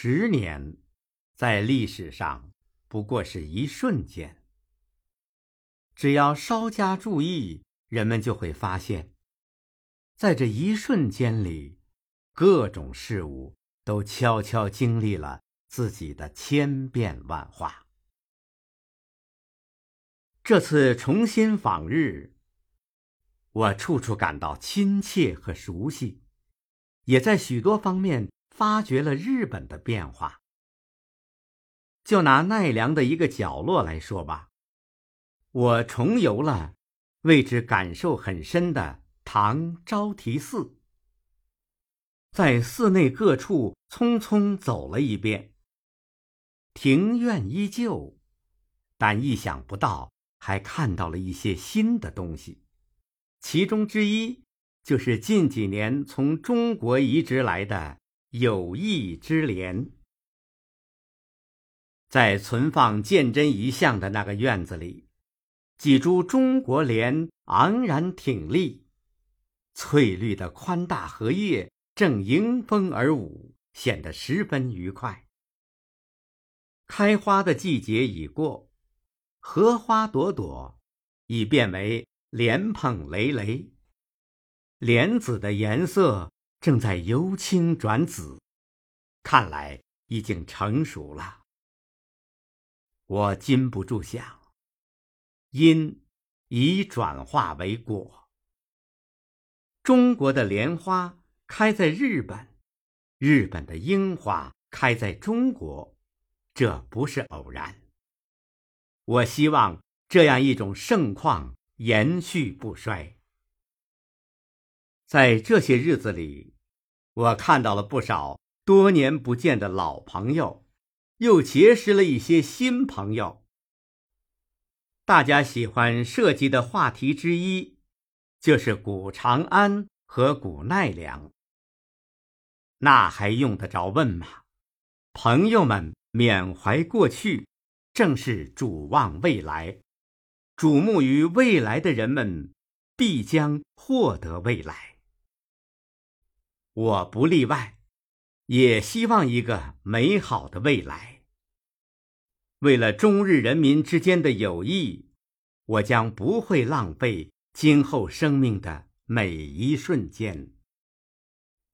十年，在历史上不过是一瞬间。只要稍加注意，人们就会发现，在这一瞬间里，各种事物都悄悄经历了自己的千变万化。这次重新访日，我处处感到亲切和熟悉，也在许多方面。发掘了日本的变化。就拿奈良的一个角落来说吧，我重游了为之感受很深的唐招提寺，在寺内各处匆匆走了一遍。庭院依旧，但意想不到，还看到了一些新的东西。其中之一就是近几年从中国移植来的。友谊之莲，在存放鉴真遗像的那个院子里，几株中国莲昂然挺立，翠绿的宽大荷叶正迎风而舞，显得十分愉快。开花的季节已过，荷花朵朵已变为莲蓬累累，莲子的颜色。正在由青转紫，看来已经成熟了。我禁不住想，因已转化为果。中国的莲花开在日本，日本的樱花开在中国，这不是偶然。我希望这样一种盛况延续不衰。在这些日子里，我看到了不少多年不见的老朋友，又结识了一些新朋友。大家喜欢涉及的话题之一，就是古长安和古奈良。那还用得着问吗？朋友们缅怀过去，正是主望未来。瞩目于未来的人们，必将获得未来。我不例外，也希望一个美好的未来。为了中日人民之间的友谊，我将不会浪费今后生命的每一瞬间。